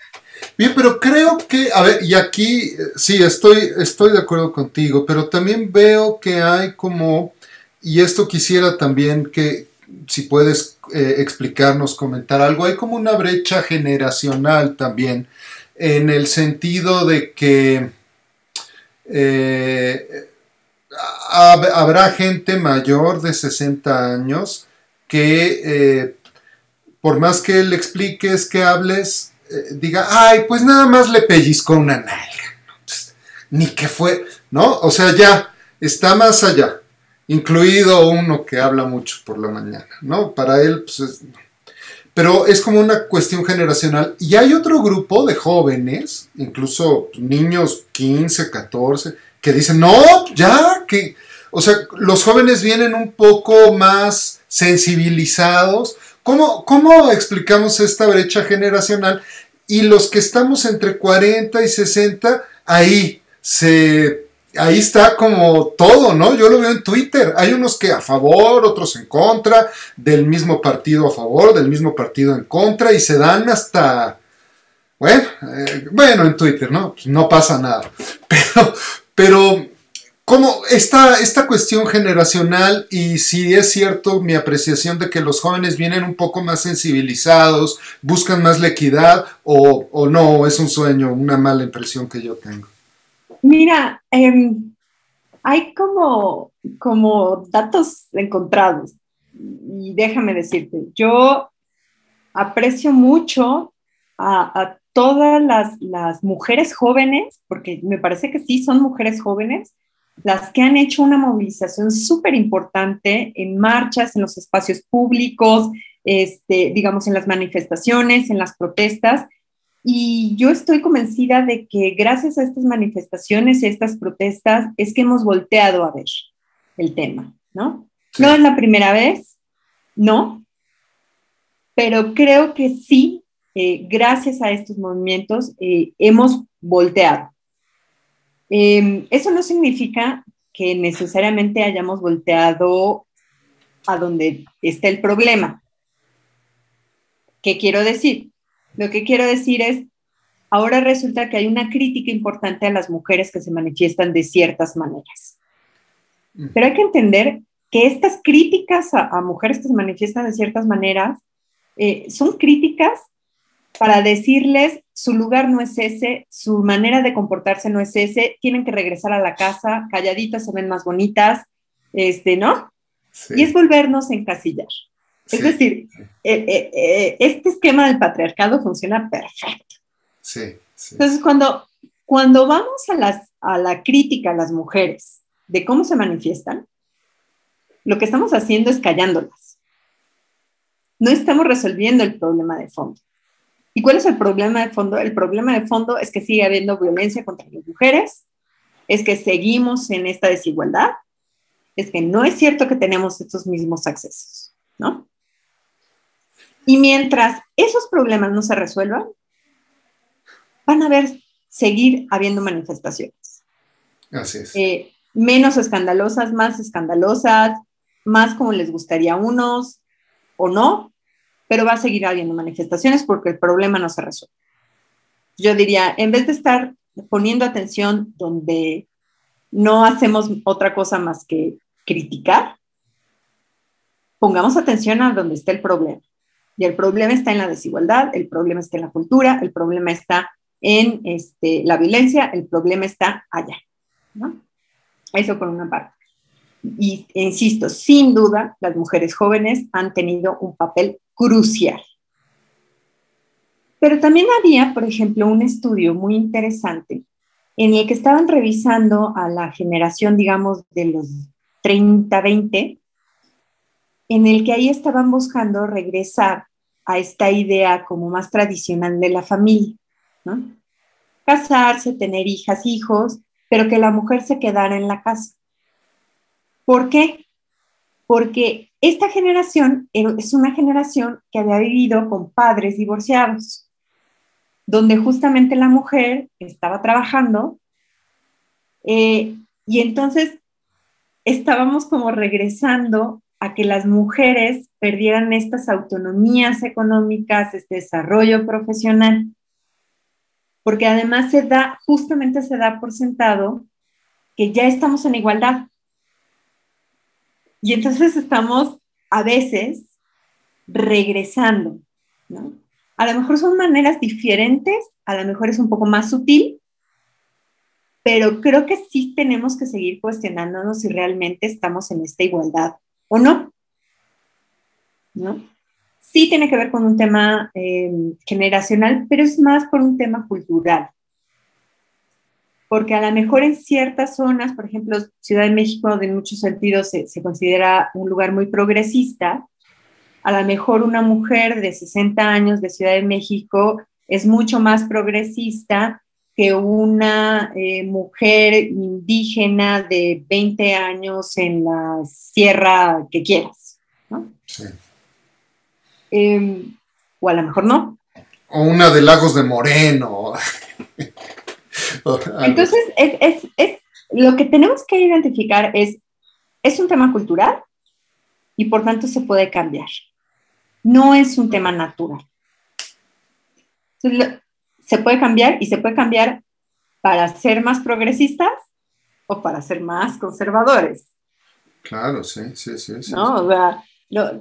Bien, pero creo que, a ver, y aquí sí, estoy, estoy de acuerdo contigo, pero también veo que hay como, y esto quisiera también que, si puedes eh, explicarnos, comentar algo, hay como una brecha generacional también, en el sentido de que eh, habrá gente mayor de 60 años que eh, por más que le expliques, que hables, eh, diga, ay, pues nada más le pellizcó una nalga. Pues, ni que fue, ¿no? O sea, ya está más allá, incluido uno que habla mucho por la mañana, ¿no? Para él, pues pero es como una cuestión generacional. Y hay otro grupo de jóvenes, incluso niños 15, 14, que dicen, no, ya, que, o sea, los jóvenes vienen un poco más sensibilizados. ¿Cómo, cómo explicamos esta brecha generacional? Y los que estamos entre 40 y 60, ahí se ahí está como todo, ¿no? Yo lo veo en Twitter. Hay unos que a favor, otros en contra, del mismo partido a favor, del mismo partido en contra, y se dan hasta. Bueno, eh, bueno, en Twitter, ¿no? Pues no pasa nada. Pero, pero, como esta, esta cuestión generacional y si es cierto mi apreciación de que los jóvenes vienen un poco más sensibilizados, buscan más la equidad o, o no, es un sueño, una mala impresión que yo tengo. Mira, em, hay como, como datos encontrados y déjame decirte, yo aprecio mucho a, a todas las, mujeres jóvenes, porque me parece que sí son mujeres jóvenes, las que han hecho una movilización súper importante en marchas, en los espacios públicos, este, digamos, en las manifestaciones, en las protestas. Y yo estoy convencida de que gracias a estas manifestaciones y estas protestas es que hemos volteado a ver el tema, ¿no? No es la primera vez, no, pero creo que sí eh, gracias a estos movimientos eh, hemos volteado. Em, eso no significa que necesariamente hayamos volteado a donde está el problema. ¿Qué quiero decir? Lo que quiero decir es, ahora resulta que hay una crítica importante a las mujeres que se manifiestan de ciertas maneras. Mm. Pero hay que entender que estas críticas a, mujeres que se manifiestan de ciertas maneras eh, son críticas para decirles su lugar no es ese, su manera de comportarse no es ese, tienen que regresar a la casa, calladitas se ven más bonitas, este, ¿no? Y es volvernos a encasillar. Es decir, eh, eh, eh, este esquema del patriarcado funciona perfecto. Sí, Entonces, cuando, cuando vamos a, las, a la crítica a las mujeres de cómo se manifiestan, lo que estamos haciendo es callándolas. No estamos resolviendo el problema de fondo. ¿Y cuál es el problema de fondo? El problema de fondo es que sigue habiendo violencia contra las mujeres, es que seguimos en esta desigualdad, es que no es cierto que tenemos estos mismos accesos, ¿no? Y mientras esos problemas no se resuelvan, van a haber, seguir habiendo manifestaciones. Así es. Eh, menos escandalosas, más escandalosas, más como les gustaría a unos o no, pero va a seguir habiendo manifestaciones porque el problema no se resuelve. Yo diría, en vez de estar poniendo atención donde no hacemos otra cosa más que criticar, pongamos atención a donde está el problema. Y el problema está en la desigualdad, el problema está en la cultura, el problema está en este, la violencia, el problema está allá. Eso por una parte. Y insisto, sin duda, las mujeres jóvenes han tenido un papel crucial. Pero también había, por ejemplo, un estudio muy interesante en el que estaban revisando a la generación, digamos, de los 30, 20, en el que ahí estaban buscando regresar a esta idea como más tradicional de la familia. Casarse, tener hijas, hijos, pero que la mujer se quedara en la casa. ¿Por qué? Porque esta generación es una generación que había vivido con padres divorciados, donde justamente la mujer estaba trabajando eh, y entonces estábamos como regresando a que las mujeres perdieran estas autonomías económicas, este desarrollo profesional, porque además se da, justamente se da por sentado que ya estamos en igualdad. Y entonces estamos a veces regresando, ¿no? A lo mejor son maneras diferentes, a lo mejor es un poco más sutil, pero creo que sí tenemos que seguir cuestionándonos si realmente estamos en esta igualdad o no. ¿No? Sí tiene que ver con un tema eh, generacional, pero es más por un tema cultural. Porque a lo mejor en ciertas zonas, por ejemplo, Ciudad de México, en muchos sentidos se, se considera un lugar muy progresista, a lo mejor una mujer de 60 años de Ciudad de México es mucho más progresista que una eh, mujer indígena de 20 años en la sierra que quieras, ¿no? Sí. Em, o a lo mejor no. O una de Lagos de Moreno. Entonces, es, es, lo que tenemos que identificar es, es un tema cultural y por tanto se puede cambiar. No es un tema natural. Entonces, se puede cambiar y se puede cambiar para ser más progresistas o para ser más conservadores. Claro, sí, sí, sí. sí ¿No? O sea,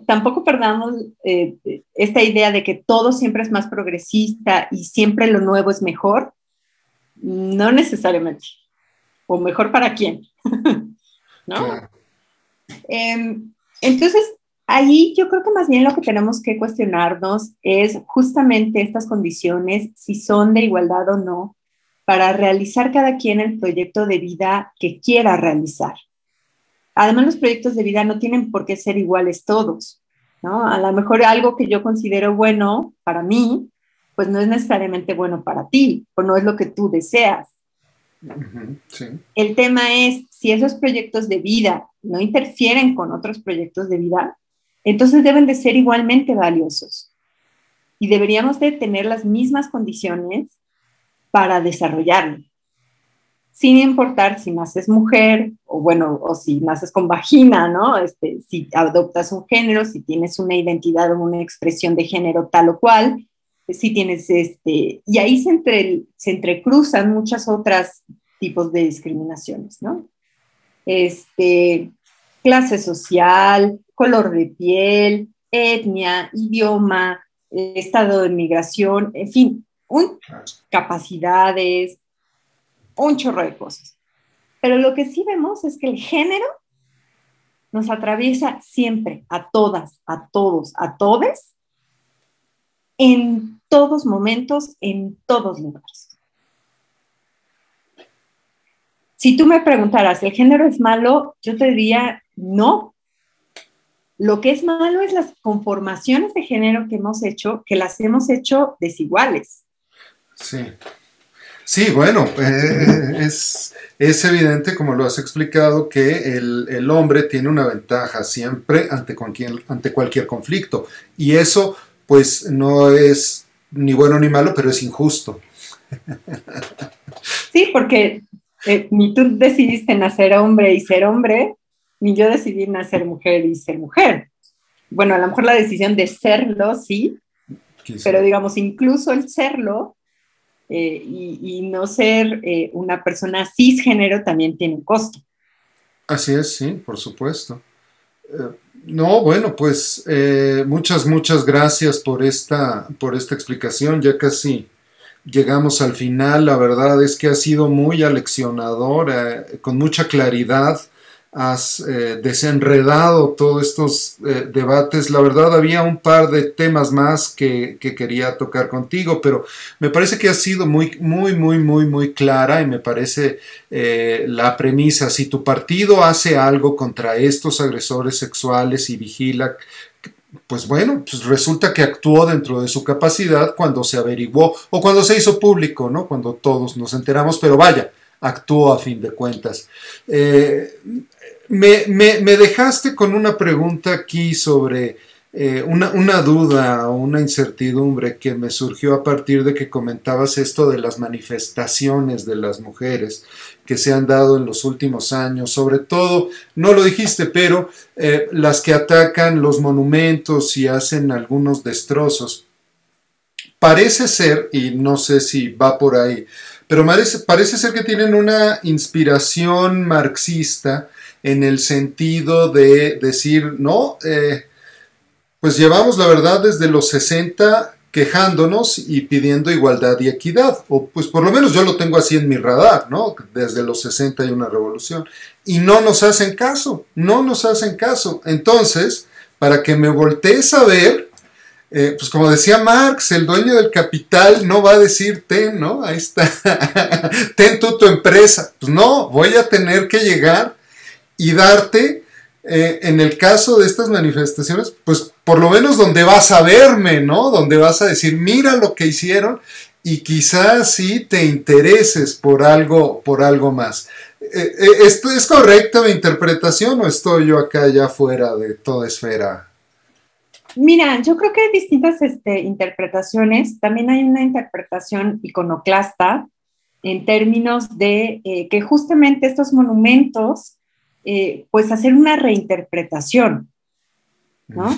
tampoco perdamos eh, esta idea de que todo siempre es más progresista y siempre lo nuevo es mejor. No necesariamente. O mejor para quién. ¿No? Em, entonces, Ahí yo creo que más bien lo que tenemos que cuestionarnos es justamente estas condiciones, si son de igualdad o no, para realizar cada quien el proyecto de vida que quiera realizar. Además, los proyectos de vida no tienen por qué ser iguales todos, ¿no? A lo mejor algo que yo considero bueno para mí, pues no es necesariamente bueno para ti, o no es lo que tú deseas. El tema es si esos proyectos de vida no interfieren con otros proyectos de vida, entonces deben de ser igualmente valiosos y deberíamos de tener las mismas condiciones para desarrollarlo, sin importar si naces mujer o bueno, o si naces con vagina, ¿no? Este, si adoptas un género, si tienes una identidad o una expresión de género tal o cual, sí tienes este, y ahí se, entre, se entrecruzan muchas otras tipos de discriminaciones, ¿no? Este, clase social, color de piel, etnia, idioma, estado de migración, en fin, un, capacidades, un chorro de cosas. Pero lo que sí vemos es que el género nos atraviesa siempre, a todas, a todos, a todes, en todos momentos, en todos lugares. Si tú me preguntaras, ¿el género es malo? Yo te diría, no. Lo que es malo es las conformaciones de género que hemos hecho, que las hemos hecho desiguales. Sí. Sí, bueno, eh, es, evidente, como lo has explicado, que el, hombre tiene una ventaja siempre ante cualquier, ante cualquier conflicto. Y eso, pues, no es ni bueno ni malo, pero es injusto. Sí, porque eh, ni tú decidiste nacer hombre y ser hombre, ni yo decidí nacer mujer y ser mujer. Bueno, a lo mejor la decisión de serlo, sí, pero digamos, incluso el serlo eh, y, no ser eh, una persona cisgénero también tiene un costo. Así es, sí, por supuesto. Eh, no, bueno, pues muchas, muchas gracias por esta, por esta explicación. Ya casi llegamos al final. La verdad es que ha sido muy aleccionadora, con mucha claridad has eh, desenredado todos estos eh, debates. La verdad había un par de temas más que, quería tocar contigo, pero me parece que ha sido muy, muy, muy, muy, muy clara y me parece eh, la premisa. Si tu partido hace algo contra estos agresores sexuales y vigila pues bueno, pues resulta que actuó dentro de su capacidad cuando se averiguó o cuando se hizo público, ¿no? Cuando todos nos enteramos, pero vaya, actuó a fin de cuentas. Me, dejaste con una pregunta aquí sobre eh, una, una, duda o una incertidumbre que me surgió a partir de que comentabas esto de las manifestaciones de las mujeres que se han dado en los últimos años, sobre todo, no lo dijiste, pero eh, las que atacan los monumentos y hacen algunos destrozos. Parece ser, y no sé si va por ahí, pero parece, ser que tienen una inspiración marxista en el sentido de decir, no, eh, pues llevamos la verdad desde los 60 quejándonos y pidiendo igualdad y equidad, o pues por lo menos yo lo tengo así en mi radar, ¿no? Desde los 60 hay una revolución, y no nos hacen caso, no nos hacen caso. Entonces, para que me voltees a ver, eh, pues como decía Marx, el dueño del capital no va a decir, ten, ¿no? Ahí está, ten tú tu empresa. Pues no, voy a tener que llegar y darte, eh, en el caso de estas manifestaciones, pues por lo menos donde vas a verme, ¿no? Donde vas a decir, mira lo que hicieron y quizás sí te intereses por algo, por algo más. Eh, ¿Esto es correcta mi interpretación o estoy yo acá ya fuera de toda esfera? Mira, yo creo que hay distintas este, interpretaciones. También hay una interpretación iconoclasta en términos de que justamente estos monumentos eh, pues hacer una reinterpretación, ¿no?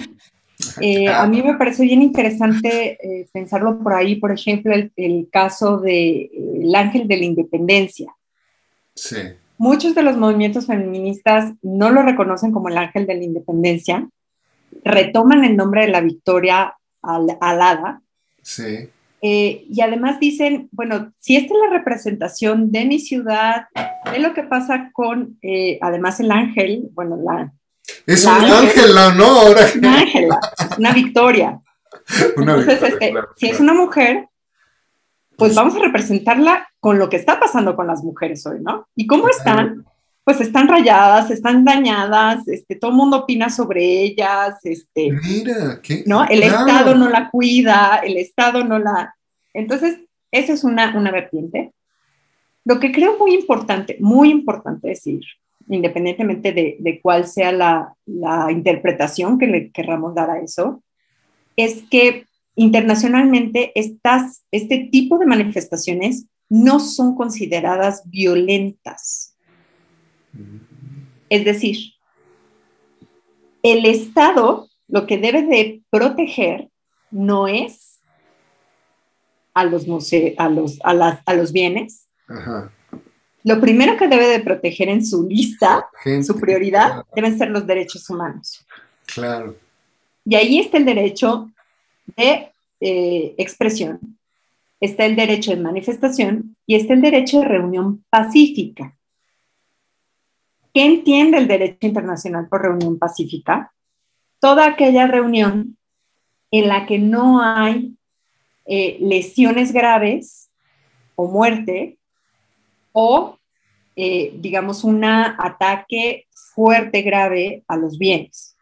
Eh, a mí me parece bien interesante eh, pensarlo por ahí, por ejemplo, el, caso del de, ángel de la independencia. Sí. Muchos de los movimientos feministas no lo reconocen como el ángel de la independencia, retoman el nombre de la victoria al, alada. Sí. Eh, y además dicen, bueno, si esta es la representación de mi ciudad, de lo que pasa con, eh, además el ángel, bueno, la... Es un ángel, ¿no? Ahora. Una ángel, una victoria. Entonces, este, si es una mujer, pues vamos a representarla con lo que está pasando con las mujeres hoy, ¿no? ¿Y cómo están? Pues están rayadas, están dañadas, este, todo el mundo opina sobre ellas, este, Mira, ¿qué? ¿no? El Estado no la cuida, el Estado no la... Entonces, esa es una, una vertiente. Lo que creo muy importante, muy importante decir, independientemente de, de cuál sea la, la, interpretación que le querramos dar a eso, es que internacionalmente estas, este tipo de manifestaciones no son consideradas violentas. Es decir, el Estado lo que debe de proteger no es a los, a los, a los bienes, lo primero que debe de proteger en su lista, su prioridad, deben ser los derechos humanos. Claro. Y ahí está el derecho de eh, expresión, está el derecho de manifestación y está el derecho de reunión pacífica. ¿Qué entiende el derecho internacional por reunión pacífica? Toda aquella reunión en la que no hay eh, lesiones graves o muerte o, eh, digamos, un ataque fuerte, grave a los bienes.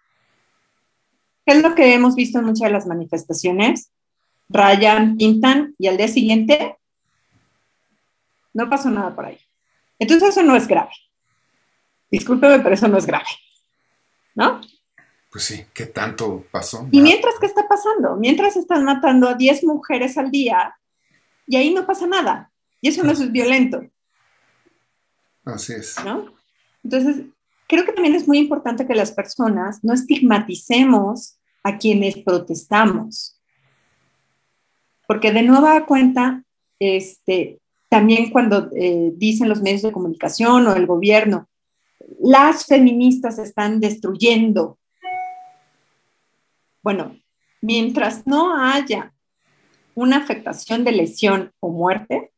¿Qué es lo que hemos visto en muchas de las manifestaciones? Rayan, pintan y al día siguiente no pasó nada por ahí. Entonces eso no es grave. Discúlpeme, pero eso no es grave. ¿No? Pues sí, ¿qué tanto pasó? Y mientras, ¿qué está pasando? Mientras están matando a 10 mujeres al día y ahí no pasa nada. Y eso no es violento. Así es. ¿No? Entonces, creo que también es muy importante que las personas no estigmaticemos a quienes protestamos. Porque de nueva cuenta, este, también cuando eh, dicen los medios de comunicación o el gobierno, las feministas están destruyendo bueno, mientras no haya una afectación de lesión o muerte,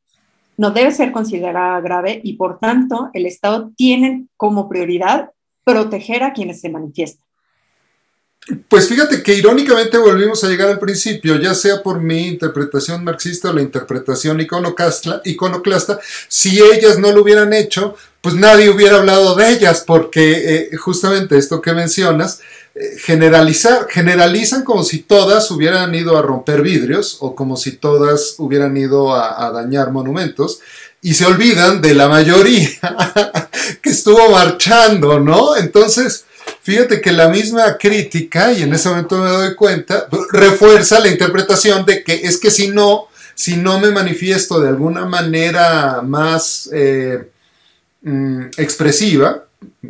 no debe ser considerada grave y por tanto el Estado tiene como prioridad proteger a quienes se manifiestan. Pues fíjate que irónicamente volvimos a llegar al principio, ya sea por mi interpretación marxista o la interpretación iconoclasta, si ellas no lo hubieran hecho, pues nadie hubiera hablado de ellas, porque eh, justamente esto que mencionas, eh, generalizar, generalizan como si todas hubieran ido a romper vidrios o como si todas hubieran ido a dañar monumentos y se olvidan de la mayoría que estuvo marchando, ¿no? Entonces, Fíjate que la misma crítica, y en ese momento me doy cuenta, refuerza la interpretación de que es que si no, si no me manifiesto de alguna manera más eh, mm, expresiva,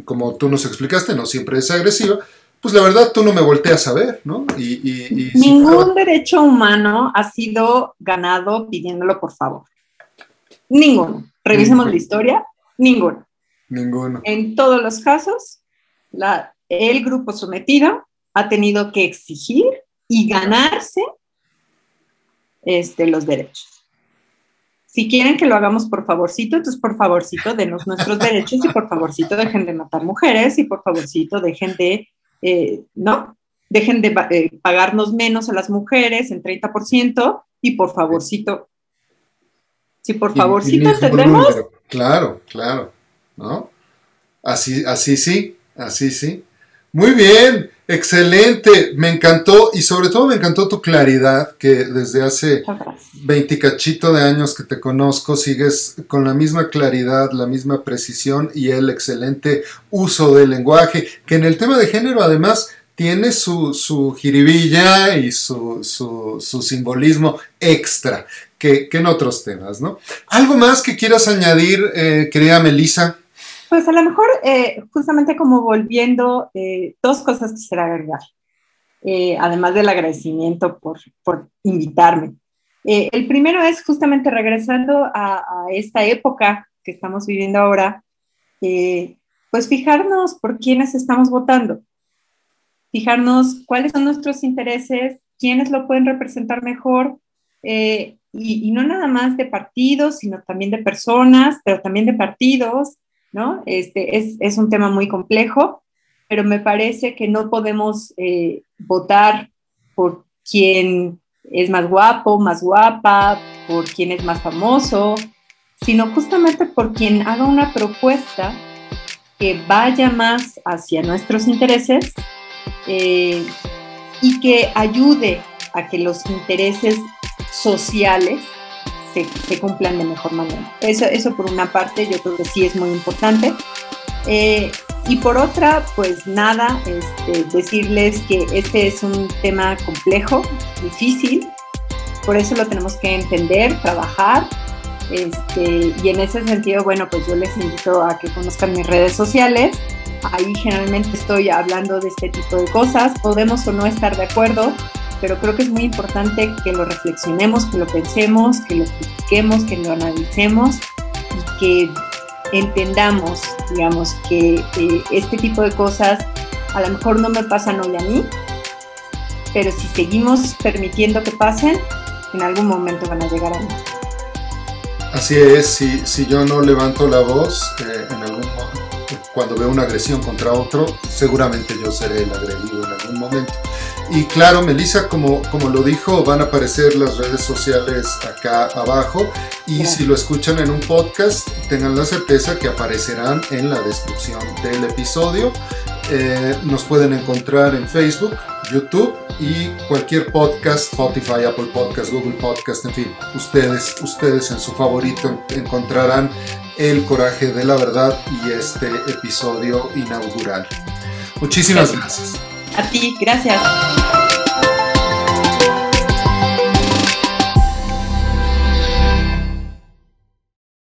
como tú nos explicaste, no siempre es agresiva, pues la verdad tú no me volteas a ver, ¿no? Y, Ningún derecho humano ha sido ganado pidiéndolo por favor. Ninguno. Revisemos la historia, ninguno. Ninguno. En todos los casos, el grupo sometido ha tenido que exigir y ganarse este, los derechos. Si quieren que lo hagamos por favorcito, entonces por favorcito denos nuestros derechos y por favorcito dejen de matar mujeres y por favorcito dejen de, eh, ¿no? Dejen de eh, pagarnos menos a las mujeres en 30% y por favorcito. Si por favorcito entendemos. Claro, claro, ¿no? Así, así sí. Así, sí. Muy bien, excelente, me encantó y sobre todo me encantó tu claridad que desde hace 20 cachito de años que te conozco sigues con la misma claridad, la misma precisión y el excelente uso del lenguaje, que en el tema de género además tiene su, su jiribilla y su, su, simbolismo extra que, en otros temas, ¿no? ¿Algo más que quieras añadir, eh, querida Melissa? Pues a lo mejor, eh, justamente como volviendo, eh, dos cosas quisiera agregar, eh, además del agradecimiento por, por invitarme. el primero es justamente regresando a, a, esta época que estamos viviendo ahora, pues fijarnos por quiénes estamos votando, fijarnos cuáles son nuestros intereses, quiénes lo pueden representar mejor, y, y, no nada más de partidos, sino también de personas, pero también de partidos, ¿no? Este, es, un tema muy complejo, pero me parece que no podemos eh, votar por quien es más guapo, más guapa, por quien es más famoso, sino justamente por quien haga una propuesta que vaya más hacia nuestros intereses eh, y que ayude a que los intereses sociales se, cumplan de mejor manera. Eso, eso por una parte yo creo que sí es muy importante. Eh, y por otra, pues nada, este, decirles que este es un tema complejo, difícil, por eso lo tenemos que entender, trabajar. Este, y en ese sentido, bueno, pues yo les invito a que conozcan mis redes sociales. Ahí generalmente estoy hablando de este tipo de cosas. Podemos o no estar de acuerdo, pero creo que es muy importante que lo reflexionemos, que lo pensemos, que lo critiquemos, que lo analicemos y que entendamos, digamos, que eh, este tipo de cosas a lo mejor no me pasan hoy a mí, pero si seguimos permitiendo que pasen, en algún momento van a llegar a mí. Así es, si, si yo no levanto la voz, eh, en algún cuando veo una agresión contra otro, seguramente yo seré el agredido en algún momento. Y claro, Melissa, como, como lo dijo, van a aparecer las redes sociales acá abajo y si lo escuchan en un podcast, tengan la certeza que aparecerán en la descripción del episodio. Eh, nos pueden encontrar en Facebook, YouTube y cualquier podcast, Spotify, Apple Podcast, Google Podcast, en fin, ustedes, ustedes en su favorito encontrarán El Coraje de la Verdad y este episodio inaugural. Muchísimas gracias. A ti, gracias.